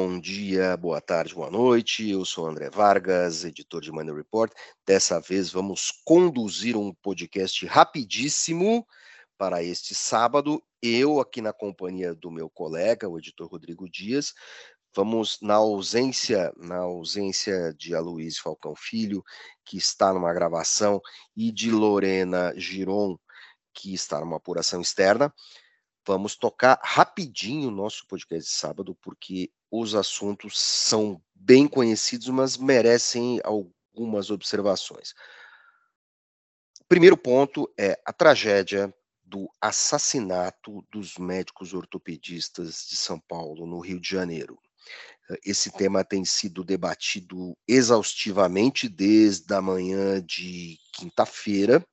bom dia, boa tarde, boa noite. Eu sou André Vargas, editor de Money Report. Dessa vez vamos conduzir um podcast rapidíssimo para este sábado. Eu aqui na companhia do meu colega, o editor Rodrigo Dias, vamos na ausência, na ausência de Aloysio Falcão Filho, que está numa gravação, e de Lorena Giron, que está numa apuração externa. Vamos tocar rapidinho o nosso podcast de sábado, porque os assuntos são bem conhecidos, mas merecem algumas observações. Primeiro ponto é a tragédia do assassinato dos médicos ortopedistas de São Paulo, no Rio de Janeiro. Esse tema tem sido debatido exaustivamente desde a manhã de quinta-feira,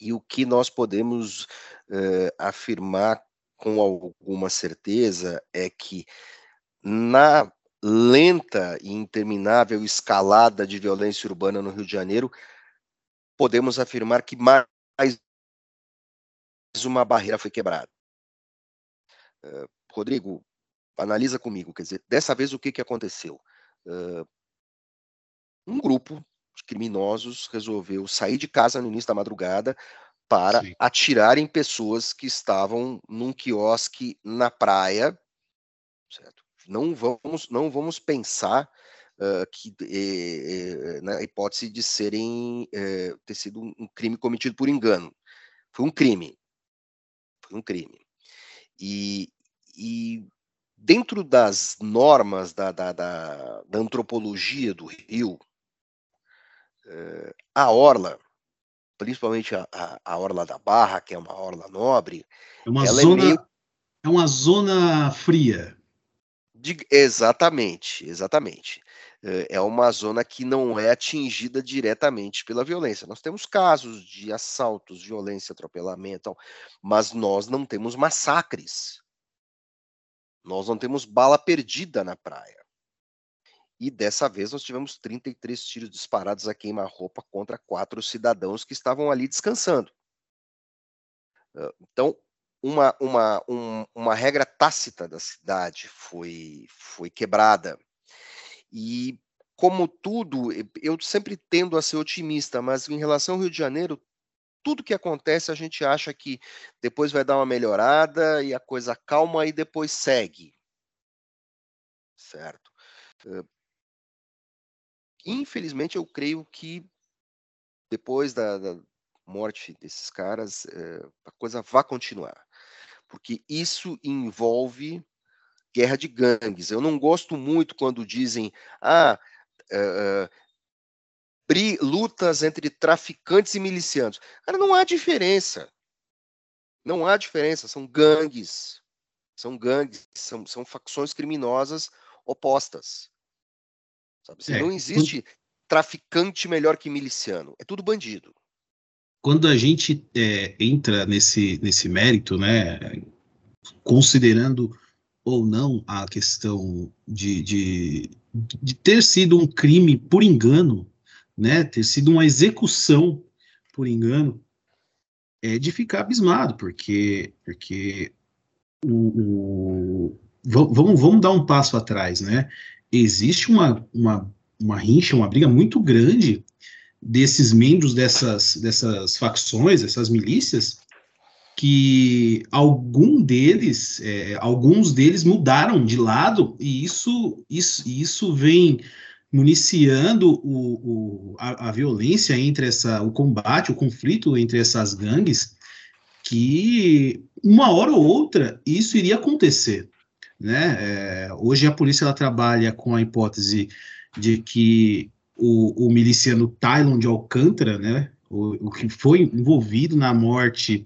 e o que nós podemos uh, afirmar com alguma certeza é que na lenta e interminável escalada de violência urbana no Rio de Janeiro, podemos afirmar que mais uma barreira foi quebrada. Uh, Rodrigo, analisa comigo, quer dizer, dessa vez o que, que aconteceu? Uh, um grupo de criminosos resolveu sair de casa no início da madrugada para Sim. atirar em pessoas que estavam num quiosque na praia, certo? Não vamos, não vamos pensar uh, que eh, eh, na hipótese de serem eh, ter sido um crime cometido por engano, foi um crime, foi um crime. E, e dentro das normas da, da, da, da antropologia do Rio, a orla, principalmente a, a, a, orla da Barra, que é uma orla nobre, é uma zona, é, meio... é uma zona fria. De, exatamente, exatamente. É uma zona que não é atingida diretamente pela violência. Nós temos casos de assaltos, violência, atropelamento, mas nós não temos massacres. Nós não temos bala perdida na praia. E dessa vez nós tivemos 33 tiros disparados a queima-roupa contra quatro cidadãos que estavam ali descansando. Então, uma, uma, um, uma regra tácita da cidade foi, foi quebrada. E, como tudo, eu sempre tendo a ser otimista, mas em relação ao Rio de Janeiro, tudo que acontece a gente acha que depois vai dar uma melhorada e a coisa calma e depois segue. Certo? Infelizmente, eu creio que depois da, da morte desses caras, é, a coisa vai continuar, porque isso envolve guerra de gangues. Eu não gosto muito quando dizem, ah, é, lutas entre traficantes e milicianos. Cara, não há diferença. Não há diferença, são gangues. São gangues, são, são facções criminosas opostas. Sabe? Assim, é, não existe quando... traficante melhor que miliciano. É tudo bandido. Quando a gente é, entra nesse, nesse mérito, né, considerando ou não a questão de, de, de ter sido um crime por engano, né, ter sido uma execução por engano, é de ficar abismado, porque, porque o, o vamos, vamos dar um passo atrás, né? Existe uma, uma, uma rincha, uma briga muito grande desses membros dessas, dessas facções, dessas milícias, que algum deles, é, alguns deles mudaram de lado e isso, isso, isso vem municiando o, o, a, a, violência entre essa, o combate, o conflito entre essas gangues, que uma hora ou outra isso iria acontecer. Né? É, hoje a polícia ela trabalha com a hipótese de que o, o miliciano Tylon de Alcântara, né, o, o, que foi envolvido na morte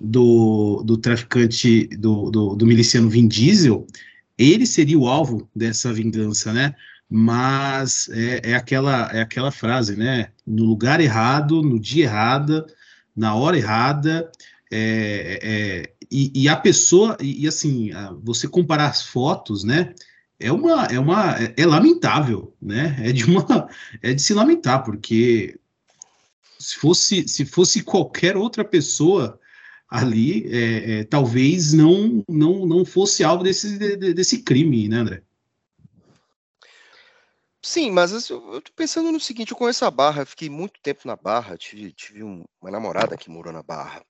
do, do traficante, do, do, do, miliciano Vin Diesel, ele seria o alvo dessa vingança, né? Mas é, é, aquela, é aquela frase, né? No lugar errado, no dia errado, na hora errada, é, é, e, e, a pessoa, e, e, assim, você comparar as fotos, né? É uma, é uma, é, é lamentável, né? É de uma, é de se lamentar, porque se fosse, se fosse qualquer outra pessoa ali é, é, talvez não, não, não fosse alvo desse, desse crime, né, André? Sim, mas assim, eu tô pensando no seguinte, eu conheço a Barra, fiquei muito tempo na Barra, tive, tive um, uma namorada que morou na Barra.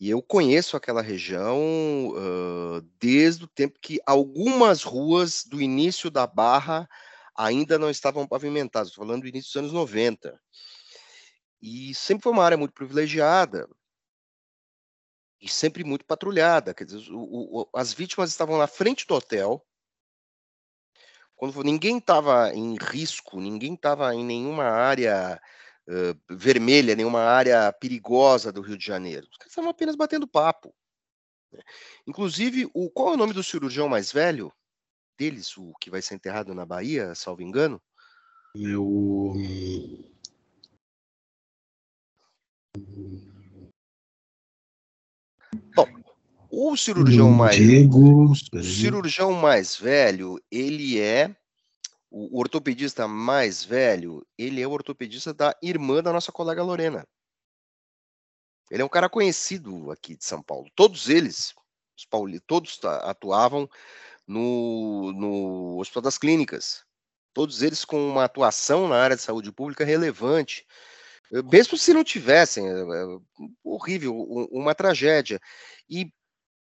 E eu conheço aquela região uh, desde o tempo que algumas ruas do início da Barra ainda não estavam pavimentadas, estou falando do início dos anos 90. E sempre foi uma área muito privilegiada e sempre muito patrulhada. Quer dizer, o, o, as vítimas estavam na frente do hotel. Quando ninguém estava em risco, ninguém estava em nenhuma área uh, vermelha, nenhuma área perigosa do Rio de Janeiro. Os caras estavam apenas batendo papo. Né. Inclusive, o, qual é o nome do cirurgião mais velho deles, o que vai ser enterrado na Bahia, salvo engano? Eu... Bom, o cirurgião mais Diego, o cirurgião mais velho, ele é o ortopedista mais velho, ele é o ortopedista da irmã da nossa colega Lorena. Ele é um cara conhecido aqui de São Paulo. Todos eles, os paulinos, todos atuavam no, no Hospital das Clínicas. Todos eles com uma atuação na área de saúde pública relevante. Mesmo se não tivessem, é horrível, uma tragédia. E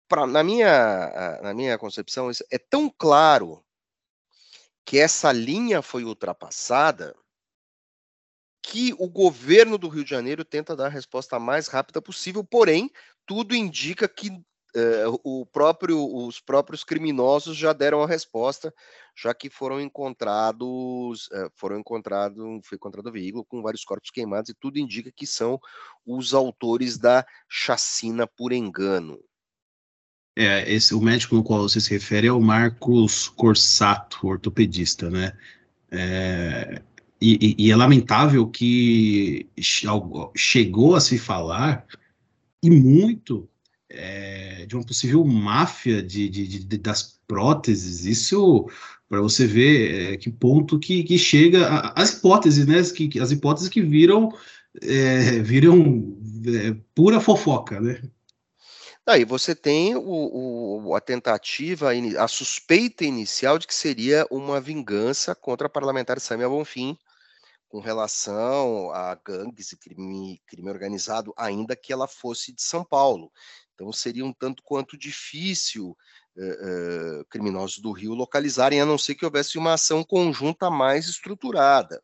pra, na, minha, na minha concepção, é tão claro que essa linha foi ultrapassada que o governo do Rio de Janeiro tenta dar a resposta mais rápida possível, porém, tudo indica que uh, o próprio, os próprios criminosos já deram a resposta, já que foram encontrados, uh, foram encontrados, foi encontrado o veículo com vários corpos queimados e tudo indica que são os autores da chacina por engano. É, esse, o médico no qual você se refere é o Marcos Corsato, ortopedista, né? É, e, e, é lamentável que chegou a se falar, e muito, é, de uma possível máfia de, de, de das próteses. Isso para você ver é, que ponto que, que chega as hipóteses, né? Que, as hipóteses que viram é, viram é, pura fofoca, né? Aí você tem o, o, a tentativa, a suspeita inicial de que seria uma vingança contra a parlamentar Samia Bonfim com relação a gangues e crime, crime organizado, ainda que ela fosse de São Paulo. Então seria um tanto quanto difícil uh, uh, criminosos do Rio localizarem, a não ser que houvesse uma ação conjunta mais estruturada.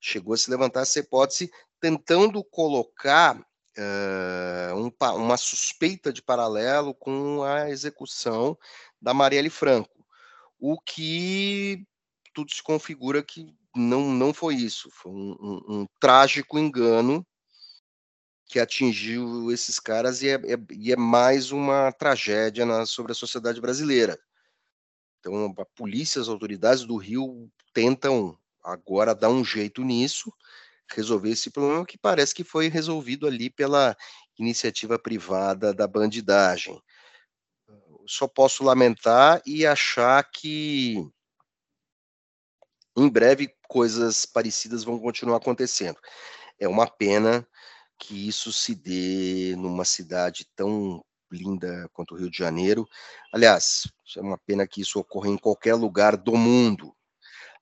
Chegou a se levantar essa hipótese tentando colocar uh, um, uma suspeita de paralelo com a execução da Marielle Franco, o que tudo se configura que não, não foi isso, foi um, um, um trágico engano que atingiu esses caras e é, é, e é mais uma tragédia na, sobre a sociedade brasileira. Então, a polícia, as autoridades do Rio tentam agora dar um jeito nisso resolver esse problema que parece que foi resolvido ali pela iniciativa privada da bandidagem. Só posso lamentar e achar que em breve coisas parecidas vão continuar acontecendo. É uma pena que isso se dê numa cidade tão linda quanto o Rio de Janeiro. Aliás, é uma pena que isso ocorra em qualquer lugar do mundo.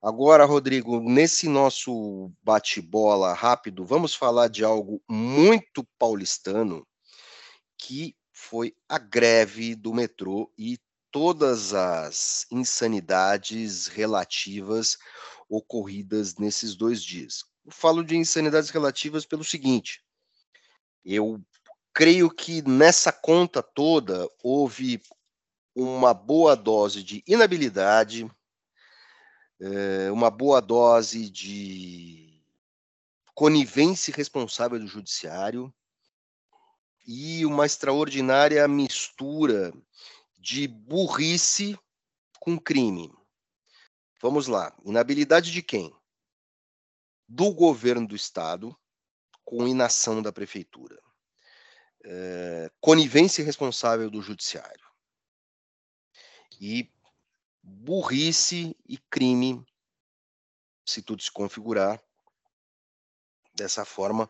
Agora, Rodrigo, nesse nosso bate-bola rápido, vamos falar de algo muito paulistano, que foi a greve do metrô e todas as insanidades relativas ocorridas nesses dois dias. Eu falo de insanidades relativas pelo seguinte: eu creio que nessa conta toda houve uma boa dose de inabilidade, é, uma boa dose de conivência responsável do judiciário e uma extraordinária mistura de burrice com crime. Vamos lá. Inabilidade de quem? Do governo do estado com inação da prefeitura. É, conivência responsável do judiciário. E burrice e crime, se tudo se configurar dessa forma,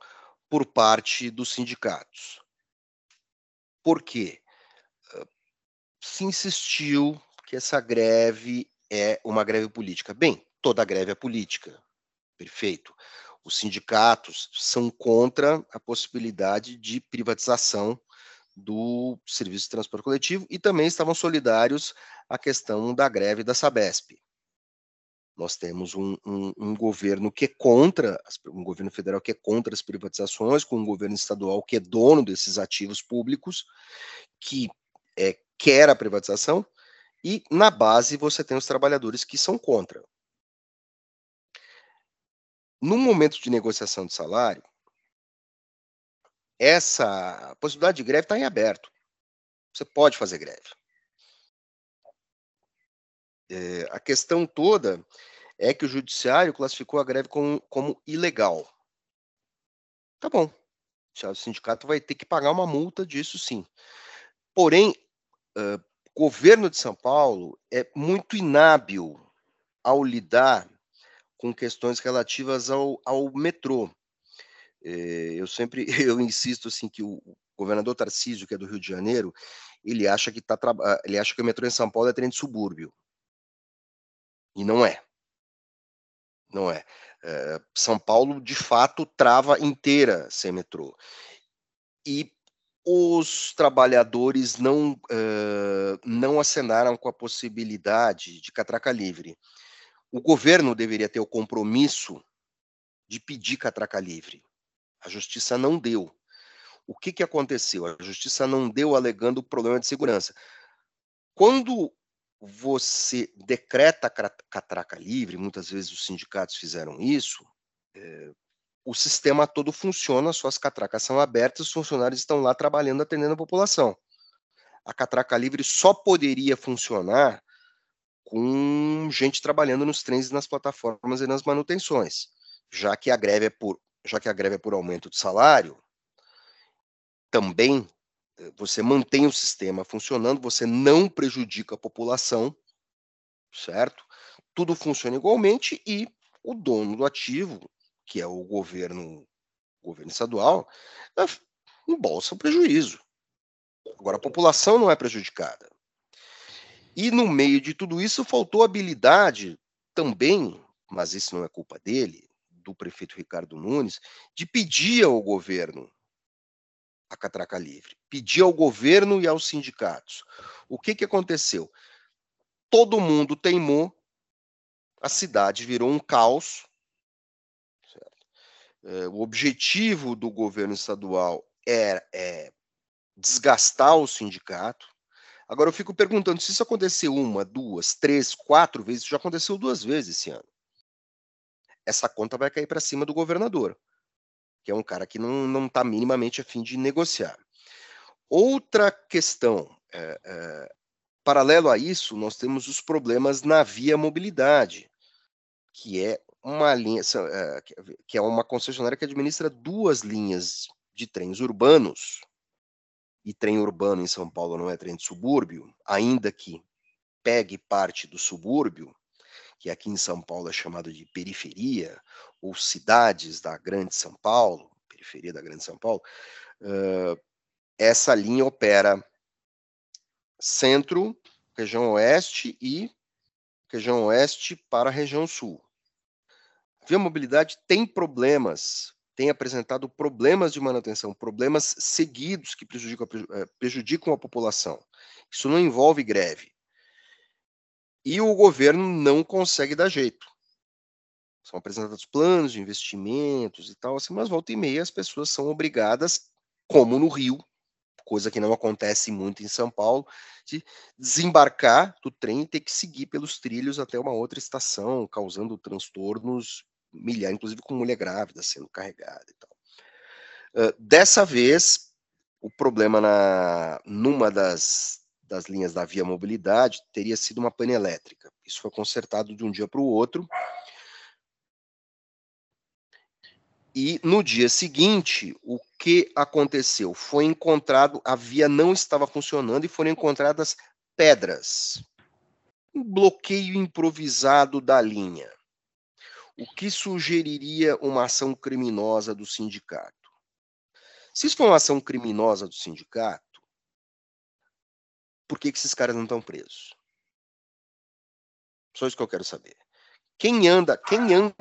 por parte dos sindicatos. Por quê? Se insistiu que essa greve é uma greve política. Bem, toda greve é política. Perfeito. Os sindicatos são contra a possibilidade de privatização do serviço de transporte coletivo e também estavam solidários à questão da greve da Sabesp. Nós temos um, um, um, governo que é contra, um governo federal que é contra as privatizações, com um governo estadual que é dono desses ativos públicos, que é, quer a privatização, e na base você tem os trabalhadores que são contra. No momento de negociação de salário, essa possibilidade de greve está em aberto. Você pode fazer greve. É, a questão toda é que o judiciário classificou a greve como, como ilegal. Tá bom. O sindicato vai ter que pagar uma multa disso sim. Porém, uh, o governo de São Paulo é muito inábil ao lidar com questões relativas ao, ao metrô. É, eu sempre eu insisto assim que o governador Tarcísio, que é do Rio de Janeiro, ele acha que tá ele acha que o metrô em São Paulo é trem de subúrbio. E não é. Não é. é São Paulo, de fato, trava inteira sem metrô. E os trabalhadores não, uh, não acenaram com a possibilidade de catraca livre. O governo deveria ter o compromisso de pedir catraca livre. A justiça não deu. O que, que aconteceu? A justiça não deu alegando problema de segurança. Quando você decreta catraca livre, muitas vezes os sindicatos fizeram isso, é, o sistema todo funciona, suas catracas são abertas, os funcionários estão lá trabalhando, atendendo a população. A catraca livre só poderia funcionar com gente trabalhando nos trens nas plataformas e nas manutenções, já que a greve é por já que a greve é por aumento de salário, também eh, você mantém o sistema funcionando, você não prejudica a população, certo? Tudo funciona igualmente e o dono do ativo, que é o governo, o governo estadual, embolsa o prejuízo. Agora, a população não é prejudicada. E no meio de tudo isso, faltou habilidade também, mas isso não é culpa dele, do prefeito Ricardo Nunes de pedir ao governo a catraca livre, pedir ao governo e aos sindicatos. O que, que aconteceu? Todo mundo teimou, a cidade virou um caos. É, o objetivo do governo estadual é, é desgastar o sindicato. Agora eu fico perguntando se isso aconteceu uma, duas, três, quatro vezes, já aconteceu duas vezes esse ano essa conta vai cair para cima do governador, que é um cara que não está minimamente a fim de negociar. Outra questão, é, é, paralelo a isso, nós temos os problemas na via mobilidade, que é uma linha, é, que é uma concessionária que administra duas linhas de trens urbanos, e trem urbano em São Paulo não é trem de subúrbio, ainda que pegue parte do subúrbio, que aqui em São Paulo é chamado de periferia, ou cidades da Grande São Paulo, periferia da Grande São Paulo, uh, essa linha opera centro, região oeste e região oeste para a região sul. A Via Mobilidade tem problemas, tem apresentado problemas de manutenção, problemas seguidos que prejudicam, eh, prejudicam a população. Isso não envolve greve. E o governo não consegue dar jeito. São apresentados planos de investimentos e tal, assim, mas volta e meia as pessoas são obrigadas, como no Rio, coisa que não acontece muito em São Paulo, de desembarcar do trem e ter que seguir pelos trilhos até uma outra estação, causando transtornos milhares, inclusive com mulher grávida sendo carregada e tal. Uh, dessa vez, o problema na, numa das, das linhas da Via Mobilidade teria sido uma pane elétrica. Isso foi consertado de um dia para o outro. E no dia seguinte, o que aconteceu? Foi encontrado, a via não estava funcionando e foram encontradas pedras. Um bloqueio improvisado da linha. O que sugeriria uma ação criminosa do sindicato? Se isso for uma ação criminosa do sindicato, por que, que esses caras não estão presos? Só isso que eu quero saber. Quem anda, quem anda.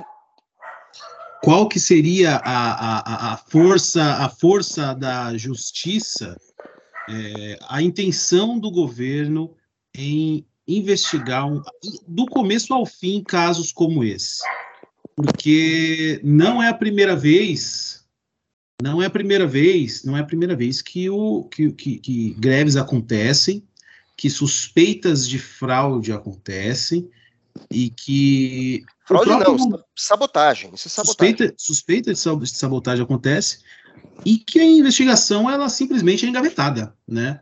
Qual que seria a, a, a força, a força da justiça, é, a intenção do governo em investigar um, do começo ao fim casos como esse? Porque não é a primeira vez, não é a primeira vez, não é a primeira vez que, o, que, que, que greves acontecem, que suspeitas de fraude acontecem, e que. Fraude não, sabotagem. Isso é sabotagem. Suspeita, suspeita de sabotagem acontece e que a investigação ela simplesmente é engavetada, né?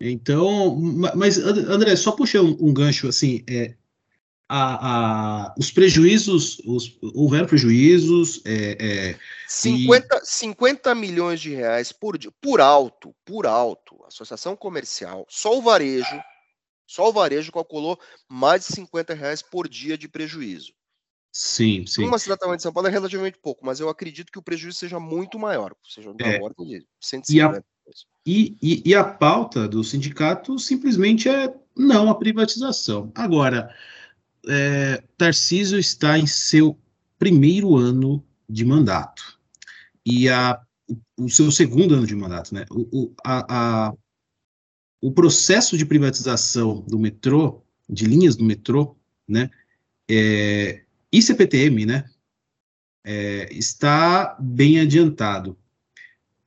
Então, mas André, só puxar um, um gancho assim, é, a, a, os prejuízos, os, houveram prejuízos. É, é, 50, e... 50 milhões de reais por dia, por alto, por alto. Associação comercial, só o varejo só o varejo calculou mais de 50 reais por dia de prejuízo. Sim, sim. Uma cidade tamanho de São Paulo é relativamente pouco, mas eu acredito que o prejuízo seja muito maior, seja é. maior que 150. E a, e, e a pauta do sindicato simplesmente é não a privatização. Agora, é, Tarcísio está em seu primeiro ano de mandato. E a, o seu segundo ano de mandato, né? O, o, a, a, o processo de privatização do metrô, de linhas do metrô, né, é, e CPTM, né, é, está bem adiantado.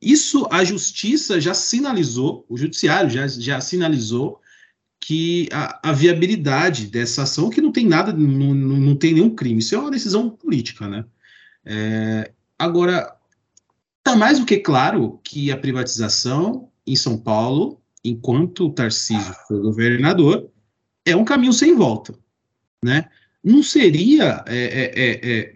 Isso a justiça já sinalizou, o judiciário já, já sinalizou que a, a viabilidade dessa ação, que não tem nada, não, não tem nenhum crime, isso é uma decisão política, né? É, agora, está mais do que claro que a privatização em São Paulo enquanto o Tarcísio for governador, é um caminho sem volta, né? Não seria é, é, é, é,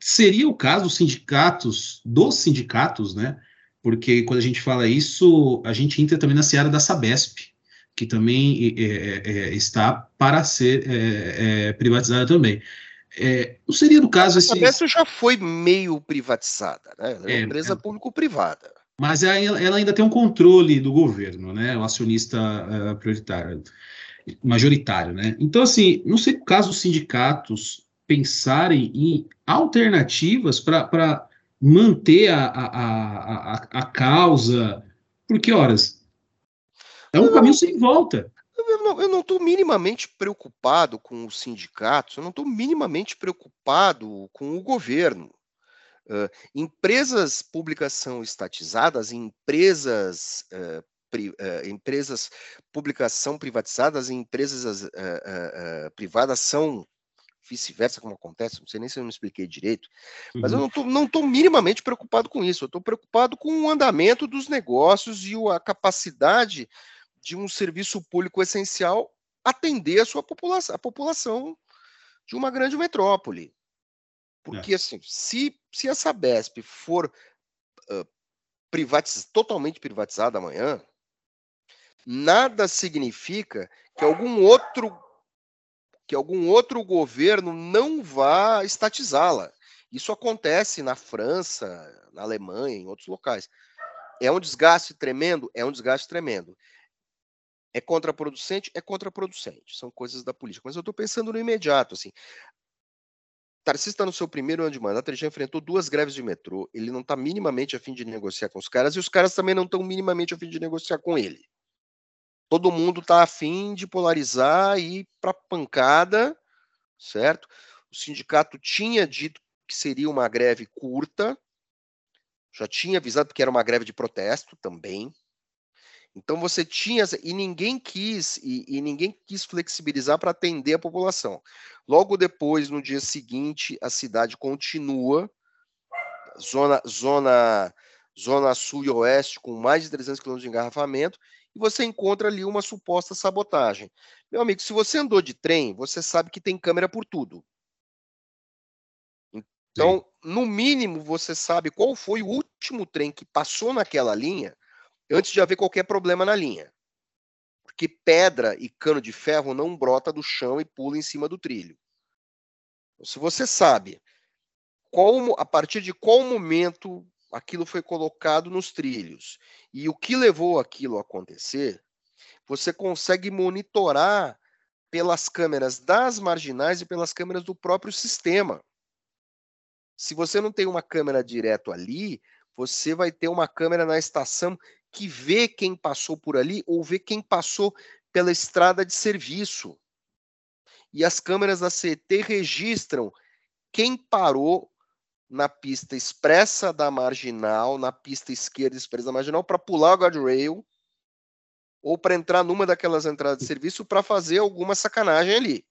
seria o caso dos sindicatos, dos sindicatos, né? Porque quando a gente fala isso, a gente entra também na seara da Sabesp, que também é, é, está para ser privatizada também. não seria no caso esse. A Sabesp já foi meio privatizada, né? É uma empresa público-privada mas ela, ainda tem um controle do governo, né? O acionista uh, prioritário, majoritário, né? Então, assim, não sei caso os sindicatos pensarem em alternativas para manter a, a, a, a, causa, porque, horas, é um caminho sem volta. Eu não estou minimamente preocupado com os sindicatos, eu não estou minimamente preocupado com o governo. Uh, empresas públicas são estatizadas, empresas, uh, pri, uh, empresas públicas são privatizadas empresas privadas são vice-versa, como acontece, não sei nem se eu me expliquei direito, mas uhum. eu não estou minimamente preocupado com isso, eu estou preocupado com o andamento dos negócios e a capacidade de um serviço público essencial atender a sua população, a população de uma grande metrópole. Porque, é. assim, se, se a Sabesp for uh, privatiz, totalmente privatizada amanhã, nada significa que algum outro que algum outro governo não vá estatizá-la. Isso acontece na França, na Alemanha, em outros locais. É um desgaste tremendo? É um desgaste tremendo. É contraproducente? É contraproducente. São coisas da política. Mas eu estou pensando no imediato. Assim, Tarcísio está no seu primeiro ano de mandato, ele já enfrentou duas greves de metrô, ele não está minimamente a fim de negociar com os caras, e os caras também não estão minimamente a fim de negociar com ele. Todo mundo está afim de polarizar e ir para pancada, certo? O sindicato tinha dito que seria uma greve curta, já tinha avisado que era uma greve de protesto também, então você tinha e ninguém quis e, e ninguém quis flexibilizar para atender a população. Logo depois, no dia seguinte, a cidade continua zona zona zona sul e oeste com mais de 300 quilômetros de engarrafamento e você encontra ali uma suposta sabotagem. Meu amigo, se você andou de trem, você sabe que tem câmera por tudo. Então, Sim. no mínimo, você sabe qual foi o último trem que passou naquela linha antes de haver qualquer problema na linha. Porque pedra e cano de ferro não brota do chão e pula em cima do trilho. Então, se você sabe qual, a partir de qual momento aquilo foi colocado nos trilhos e o que levou aquilo a acontecer, você consegue monitorar pelas câmeras das marginais e pelas câmeras do próprio sistema. Se você não tem uma câmera direto ali, você vai ter uma câmera na estação que vê quem passou por ali ou vê quem passou pela estrada de serviço. E as câmeras da CET registram quem parou na pista expressa da marginal, na pista esquerda expressa da marginal, para pular o guardrail ou para entrar numa daquelas entradas de serviço para fazer alguma sacanagem ali.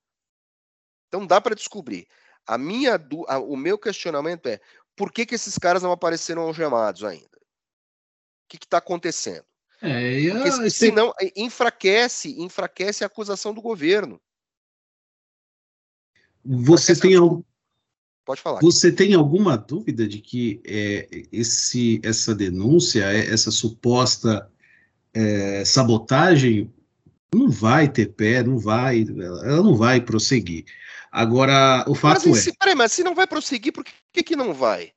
Então dá para descobrir. A minha, a, o meu questionamento é por que, que esses caras não apareceram algemados ainda? O que está acontecendo? É, Porque, eu, senão enfraquece, enfraquece a acusação do governo. Você tem algum Pode falar. Você tem alguma dúvida de que é, esse, essa denúncia, é, essa suposta é, sabotagem, não vai ter pé, não vai, ela não vai prosseguir. Agora, o fato mas, é. Se, peraí, mas se não vai prosseguir, por que, que não vai?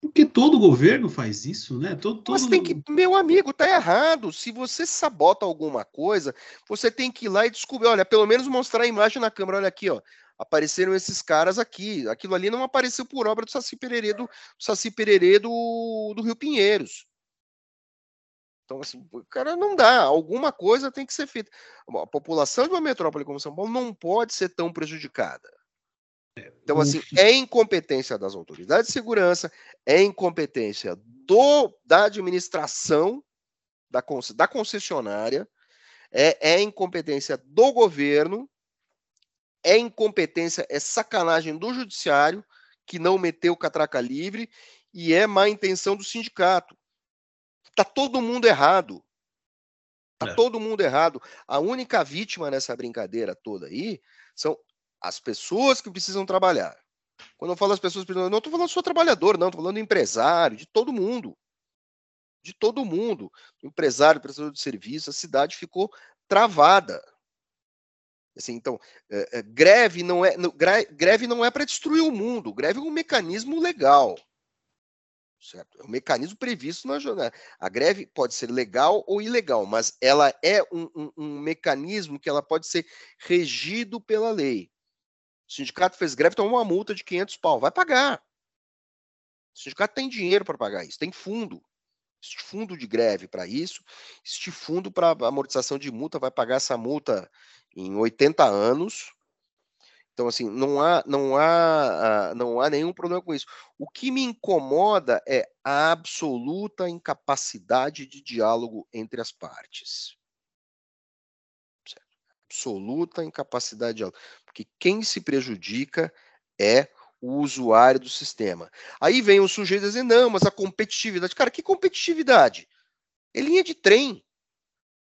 Porque todo governo faz isso, né? Todo, todo... Mas tem que, meu amigo, tá errado. Se você sabota alguma coisa, você tem que ir lá e descobrir. Olha, pelo menos mostrar a imagem na câmera. Olha aqui, ó apareceram esses caras aqui. Aquilo ali não apareceu por obra do Saci Pererê do, Saci Pererê do, do Rio Pinheiros. Então, assim, cara, não dá. Alguma coisa tem que ser feita. A população de uma metrópole como São Paulo não pode ser tão prejudicada. Então, assim, é incompetência das autoridades de segurança, é incompetência do, da administração da, da concessionária, é, é incompetência do governo é incompetência, é sacanagem do judiciário que não meteu catraca livre e é má intenção do sindicato. Tá todo mundo errado. Tá é. todo mundo errado. A única vítima nessa brincadeira toda aí são as pessoas que precisam trabalhar. Quando eu falo as pessoas, não estou falando só trabalhador, não, estou falando empresário, de todo mundo. De todo mundo. Empresário, prestador de serviço, a cidade ficou travada. Assim, então, é, é, greve não é greve não é para destruir o mundo. Greve é um mecanismo legal, certo? É um mecanismo previsto na jornada. A greve pode ser legal ou ilegal, mas ela é um, um, um mecanismo que ela pode ser regido pela lei. O sindicato fez greve, tomou uma multa de 500 pau, vai pagar. O sindicato tem dinheiro para pagar isso, tem fundo. Existe fundo de greve para isso, existe fundo para amortização de multa, vai pagar essa multa em 80 anos. Então, assim, não há, não há, não há nenhum problema com isso. O que me incomoda é a absoluta incapacidade de diálogo entre as partes. Absoluta incapacidade de diálogo. Porque quem se prejudica é o usuário do sistema. Aí vem o sujeito dizendo, não, mas a competitividade. Cara, que competitividade? É linha de trem.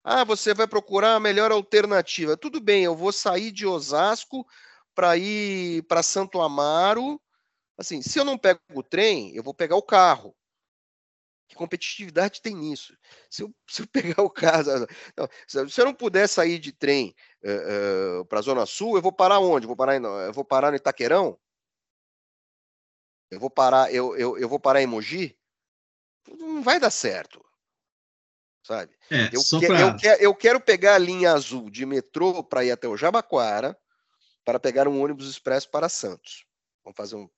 Ah, você vai procurar a melhor alternativa. Tudo bem, eu vou sair de Osasco para ir para Santo Amaro. Assim, se eu não pego o trem, eu vou pegar o carro. Que competitividade tem nisso? Se eu, se eu pegar o carro. Não, se eu não puder sair de trem uh, eh, uh, eh, para a Zona Sul, eu vou parar onde? Eu vou parar, em, eu vou parar no Itaquerão? Eu vou parar, eu, eu, eu vou parar em Mogi? Não vai dar certo sabe? É, eu, que, pra... eu, que, eu, quero pegar a linha azul de metrô para ir até o Jabaquara para pegar um ônibus expresso para Santos. Vamos fazer um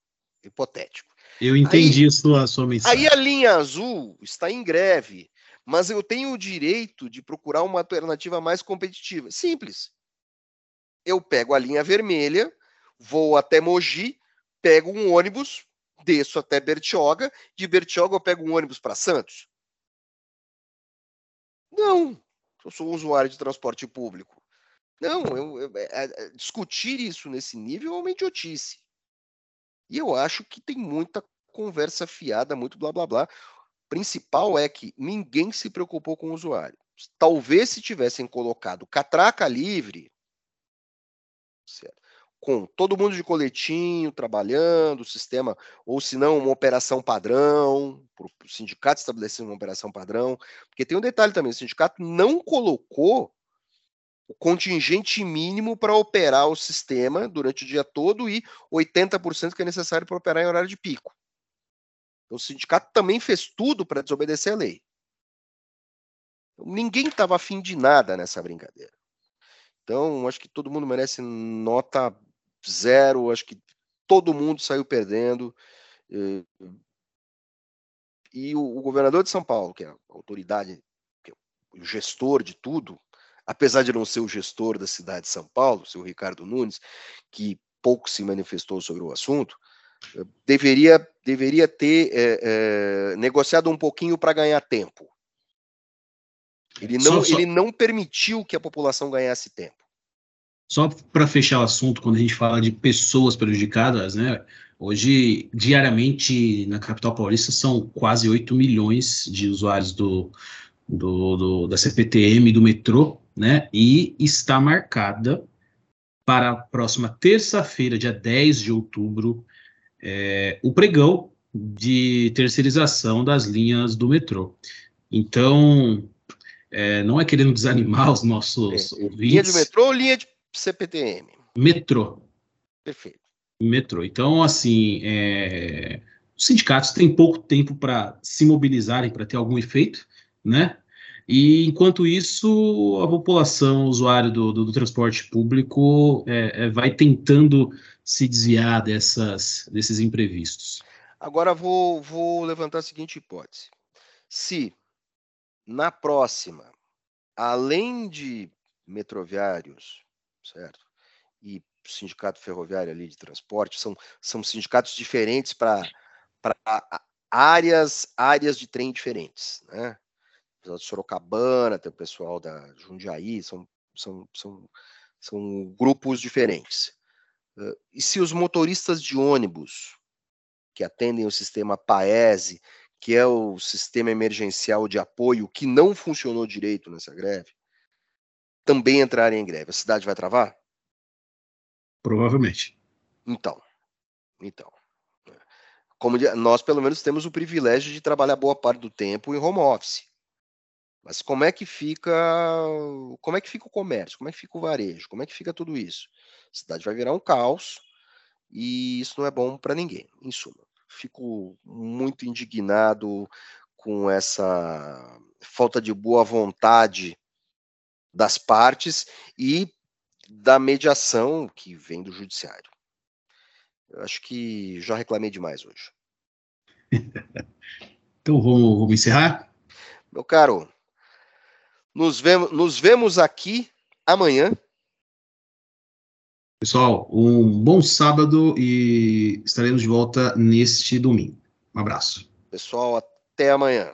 hipotético. Eu entendi aí, a sua, sua mensagem. Aí a linha azul está em greve, mas eu tenho o direito de procurar uma alternativa mais competitiva. Simples. Eu pego a linha vermelha, vou até Mogi, pego um ônibus, desço até Bertioga, de Bertioga eu pego um ônibus para Santos. Não, eu sou um usuário de transporte público. Não, eu, eu, é, é, discutir isso nesse nível é uma idiotice. E eu acho que tem muita conversa fiada, muito blá blá blá. Principal é que ninguém se preocupou com o usuário. Talvez se tivessem colocado catraca livre, certo? com todo mundo de coletinho, trabalhando, o sistema, ou se não, uma operação padrão, para o sindicato estabelecer uma operação padrão, porque tem um detalhe também, o sindicato não colocou o contingente mínimo para operar o sistema durante o dia todo e 80% que é necessário para operar em horário de pico. Então, o sindicato também fez tudo para desobedecer a lei. Ninguém estava afim de nada nessa brincadeira. Então, acho que todo mundo merece nota zero. Acho que todo mundo saiu perdendo. E o, governador de São Paulo, que é a autoridade, é o gestor de tudo, apesar de não ser o gestor da cidade de São Paulo, o seu Ricardo Nunes, que pouco se manifestou sobre o assunto, deveria, deveria ter é, é, negociado um pouquinho para ganhar tempo. Ele não, só, só... ele não permitiu que a população ganhasse tempo. Só para fechar o assunto, quando a gente fala de pessoas prejudicadas, né? Hoje, diariamente, na capital paulista, são quase 8 milhões de usuários do, do, do, da CPTM do metrô, né? E está marcada para a próxima terça-feira, dia 10 de outubro, é, o pregão de terceirização das linhas do metrô. Então, é, não é querendo desanimar os nossos é. ouvintes. Linha de metrô ou linha de CPTM? Metrô. Perfeito. Metrô. Então, assim, é, os sindicatos têm pouco tempo para se mobilizarem para ter algum efeito, né? E enquanto isso, a população, o usuário do, do, do transporte público, é, é, vai tentando se desviar dessas, desses imprevistos. Agora vou, vou levantar a seguinte hipótese: se na próxima, além de metroviários, certo? E sindicato ferroviário ali de transporte, são, são sindicatos diferentes para áreas, áreas de trem diferentes, né? O pessoal de Sorocabana, tem o pessoal da Jundiaí, são, são, são, são grupos diferentes. e se os motoristas de ônibus que atendem o sistema PAESE que é o sistema emergencial de apoio que não funcionou direito nessa greve, também entrarem em greve. A cidade vai travar? Provavelmente. Então, então. Como nós pelo menos temos o privilégio de trabalhar boa parte do tempo em home office. Mas como é que fica, como é que fica o comércio? Como é que fica o varejo? Como é que fica tudo isso? A cidade vai virar um caos e isso não é bom para ninguém, em suma fico muito indignado com essa falta de boa vontade das partes e da mediação que vem do judiciário. Eu acho que já reclamei demais hoje. então vamos, vamos, encerrar? Meu caro, nos vemos, nos vemos aqui amanhã Pessoal, um bom sábado e estaremos de volta neste domingo. Um abraço. Pessoal, até amanhã.